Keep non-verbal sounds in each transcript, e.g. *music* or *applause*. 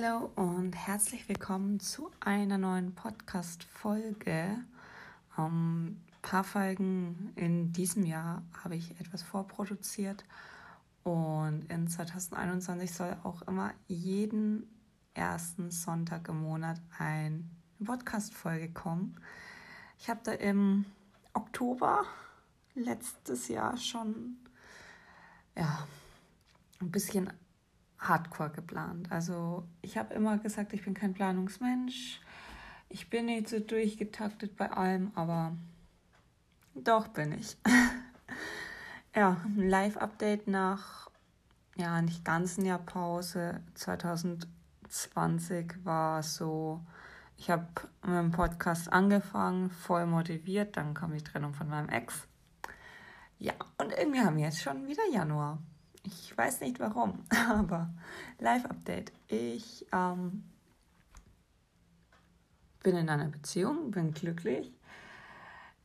Hallo und herzlich willkommen zu einer neuen Podcast-Folge. Ein ähm, paar Folgen in diesem Jahr habe ich etwas vorproduziert und in 2021 soll auch immer jeden ersten Sonntag im Monat eine Podcast-Folge kommen. Ich habe da im Oktober letztes Jahr schon ja, ein bisschen hardcore geplant. Also ich habe immer gesagt, ich bin kein Planungsmensch. Ich bin nicht so durchgetaktet bei allem, aber doch bin ich. *laughs* ja, ein Live-Update nach ja nicht ganzen Jahr Pause 2020 war so. Ich habe mit dem Podcast angefangen, voll motiviert, dann kam die Trennung von meinem Ex. Ja, und irgendwie haben wir jetzt schon wieder Januar. Ich weiß nicht warum, *laughs* aber Live-Update. Ich ähm, bin in einer Beziehung, bin glücklich.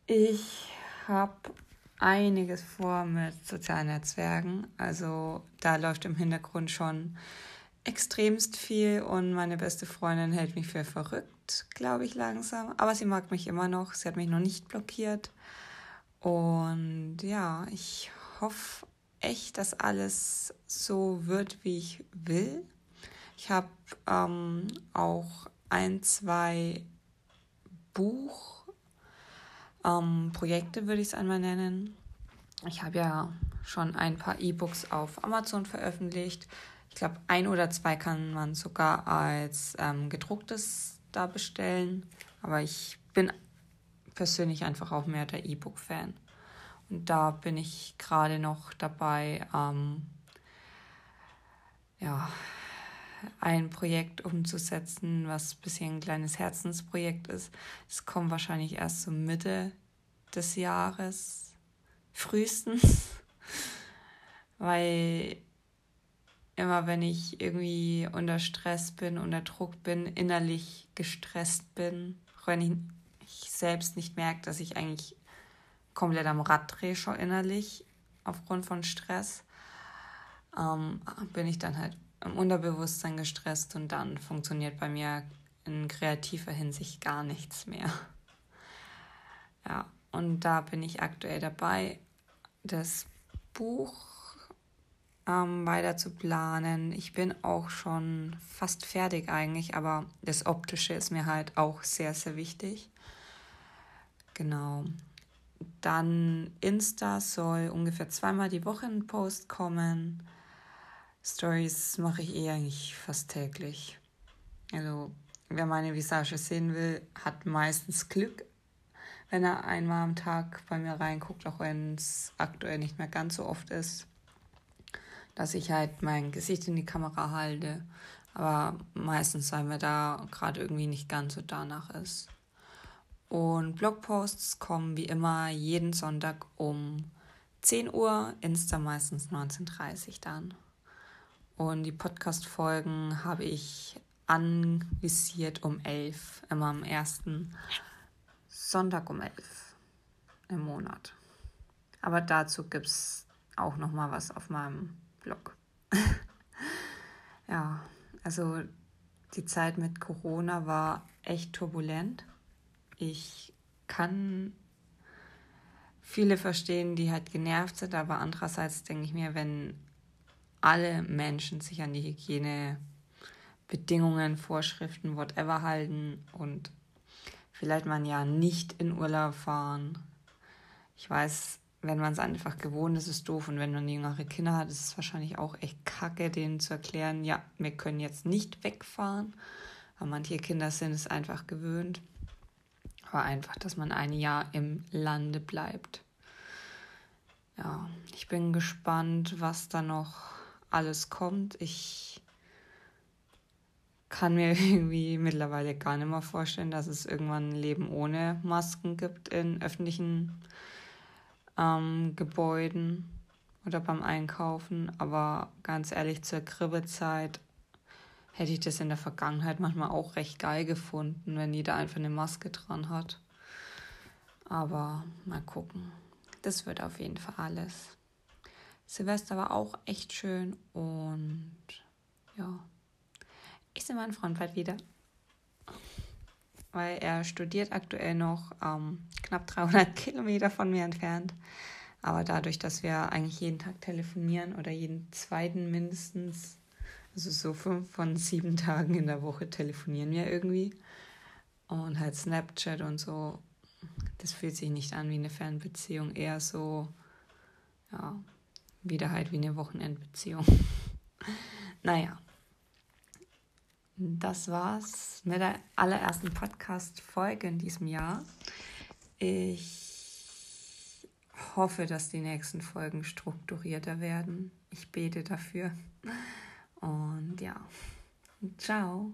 Ich habe einiges vor mit sozialen Netzwerken. Also da läuft im Hintergrund schon extremst viel und meine beste Freundin hält mich für verrückt, glaube ich langsam. Aber sie mag mich immer noch. Sie hat mich noch nicht blockiert. Und ja, ich hoffe echt, dass alles so wird, wie ich will. Ich habe ähm, auch ein, zwei Buchprojekte, ähm, würde ich es einmal nennen. Ich habe ja schon ein paar E-Books auf Amazon veröffentlicht. Ich glaube, ein oder zwei kann man sogar als ähm, gedrucktes da bestellen. Aber ich bin persönlich einfach auch mehr der E-Book-Fan. Und da bin ich gerade noch dabei, ähm, ja, ein Projekt umzusetzen, was bisher ein kleines Herzensprojekt ist. Es kommt wahrscheinlich erst so Mitte des Jahres, frühestens, *laughs* weil immer wenn ich irgendwie unter Stress bin, unter Druck bin, innerlich gestresst bin, wenn ich, ich selbst nicht merke, dass ich eigentlich komplett am Rad drehe schon innerlich aufgrund von Stress, ähm, bin ich dann halt im Unterbewusstsein gestresst und dann funktioniert bei mir in kreativer Hinsicht gar nichts mehr. *laughs* Ja, und da bin ich aktuell dabei, das Buch ähm, weiter zu planen. Ich bin auch schon fast fertig eigentlich, aber das Optische ist mir halt auch sehr, sehr wichtig. Genau. Dann Insta soll ungefähr zweimal die Woche ein Post kommen. Stories mache ich eh eigentlich fast täglich. Also, wer meine Visage sehen will, hat meistens Glück, wenn er einmal am Tag bei mir reinguckt, auch wenn es aktuell nicht mehr ganz so oft ist, dass ich halt mein Gesicht in die Kamera halte. Aber meistens, weil mir da gerade irgendwie nicht ganz so danach ist. Und Blogposts kommen wie immer jeden Sonntag um 10 Uhr, Insta meistens 19.30 Uhr dann. Und die Podcast-Folgen habe ich anvisiert um 11, immer am ersten Sonntag um 11 im Monat. Aber dazu gibt es auch noch mal was auf meinem Blog. *laughs* ja, also die Zeit mit Corona war echt turbulent ich kann viele verstehen, die halt genervt sind, aber andererseits denke ich mir, wenn alle Menschen sich an die Hygienebedingungen, Vorschriften, whatever halten und vielleicht man ja nicht in Urlaub fahren. Ich weiß, wenn man es einfach gewohnt ist, ist es doof. Und wenn man jüngere Kinder hat, ist es wahrscheinlich auch echt kacke, denen zu erklären, ja, wir können jetzt nicht wegfahren. Aber manche Kinder sind es einfach gewöhnt war einfach, dass man ein Jahr im Lande bleibt. Ja, ich bin gespannt, was da noch alles kommt. Ich kann mir *laughs* irgendwie mittlerweile gar nicht mehr vorstellen, dass es irgendwann ein Leben ohne Masken gibt in öffentlichen ähm, Gebäuden oder beim Einkaufen. Aber ganz ehrlich, zur Kribbezeit hätte ich das in der Vergangenheit manchmal auch recht geil gefunden, wenn jeder einfach eine Maske dran hat. Aber mal gucken. Das wird auf jeden Fall alles. Silvester war auch echt schön und ja. ich sehe meinen Freund bald wieder. Weil er studiert aktuell noch ähm, knapp 300 *laughs* Kilometer von mir entfernt. Aber dadurch, dass wir eigentlich jeden Tag telefonieren oder jeden zweiten mindestens, also so fünf von sieben Tagen in der Woche telefonieren wir irgendwie. Und halt Snapchat und so, das fühlt sich nicht an wie eine Fernbeziehung, eher so, ja, wieder halt wie eine Wochenendbeziehung. *laughs* naja, das war's mit der allerersten Podcast-Folge in diesem Jahr. Ich hoffe, dass die nächsten Folgen strukturierter werden. Ich bete dafür. Und ja, ciao.